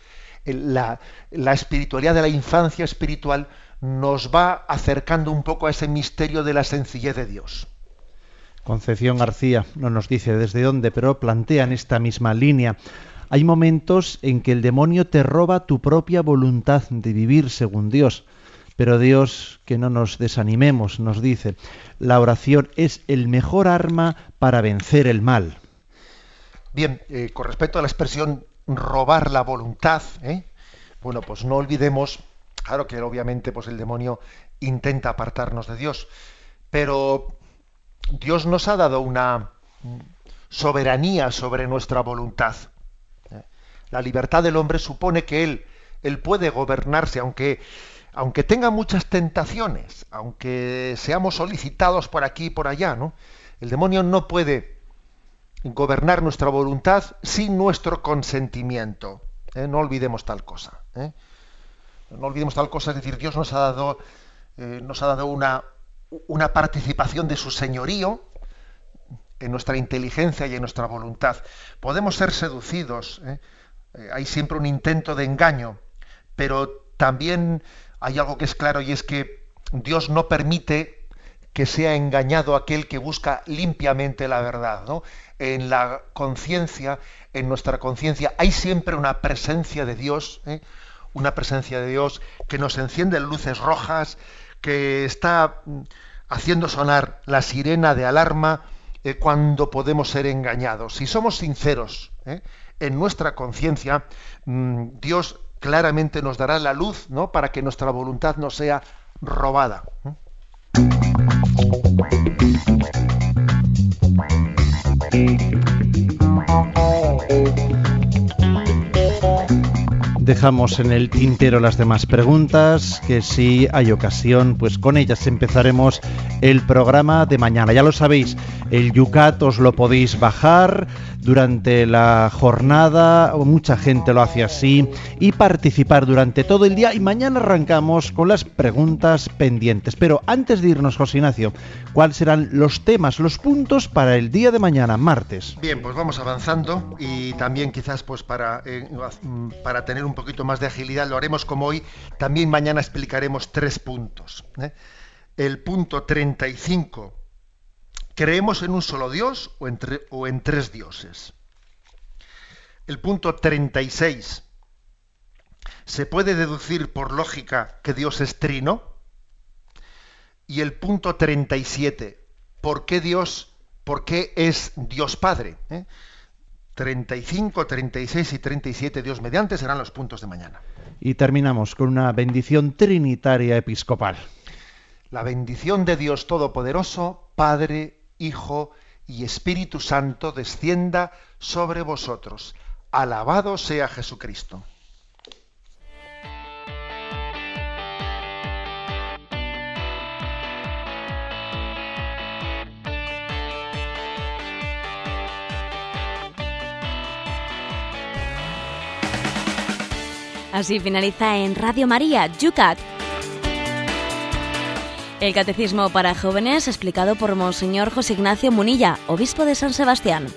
La, la espiritualidad de la infancia espiritual nos va acercando un poco a ese misterio de la sencillez de Dios. Concepción García no nos dice desde dónde, pero plantea en esta misma línea. Hay momentos en que el demonio te roba tu propia voluntad de vivir según Dios. Pero Dios, que no nos desanimemos, nos dice, la oración es el mejor arma para vencer el mal. Bien, eh, con respecto a la expresión robar la voluntad, ¿eh? bueno, pues no olvidemos, claro que obviamente pues el demonio intenta apartarnos de Dios, pero Dios nos ha dado una soberanía sobre nuestra voluntad. ¿eh? La libertad del hombre supone que él, él puede gobernarse, aunque, aunque tenga muchas tentaciones, aunque seamos solicitados por aquí y por allá, ¿no? El demonio no puede gobernar nuestra voluntad sin nuestro consentimiento. ¿eh? No olvidemos tal cosa. ¿eh? No olvidemos tal cosa, es decir, Dios nos ha dado, eh, nos ha dado una, una participación de su señorío en nuestra inteligencia y en nuestra voluntad. Podemos ser seducidos, hay siempre un intento de engaño, pero también hay algo que es claro y es que Dios no permite que sea engañado aquel que busca limpiamente la verdad. ¿no? en la conciencia, en nuestra conciencia, hay siempre una presencia de Dios, ¿eh? una presencia de Dios que nos enciende luces rojas, que está mm, haciendo sonar la sirena de alarma eh, cuando podemos ser engañados. Si somos sinceros ¿eh? en nuestra conciencia, mm, Dios claramente nos dará la luz ¿no? para que nuestra voluntad no sea robada. Dejamos en el tintero las demás preguntas, que si hay ocasión, pues con ellas empezaremos el programa de mañana. Ya lo sabéis, el Yucat os lo podéis bajar durante la jornada, mucha gente lo hace así, y participar durante todo el día. Y mañana arrancamos con las preguntas pendientes. Pero antes de irnos, José Ignacio, ¿cuáles serán los temas, los puntos para el día de mañana, martes? Bien, pues vamos avanzando y también quizás pues para, eh, para tener un poquito más de agilidad lo haremos como hoy. También mañana explicaremos tres puntos. ¿eh? El punto 35 ¿Creemos en un solo Dios o en, o en tres dioses? El punto 36. ¿Se puede deducir por lógica que Dios es trino? Y el punto 37. ¿Por qué Dios, por qué es Dios Padre? 35, ¿Eh? 36 y 37 Dios mediante serán los puntos de mañana. Y terminamos con una bendición trinitaria episcopal. La bendición de Dios Todopoderoso, Padre, Hijo y Espíritu Santo descienda sobre vosotros. Alabado sea Jesucristo. Así finaliza en Radio María, Yucat el Catecismo para Jóvenes explicado por Monseñor José Ignacio Munilla, obispo de San Sebastián.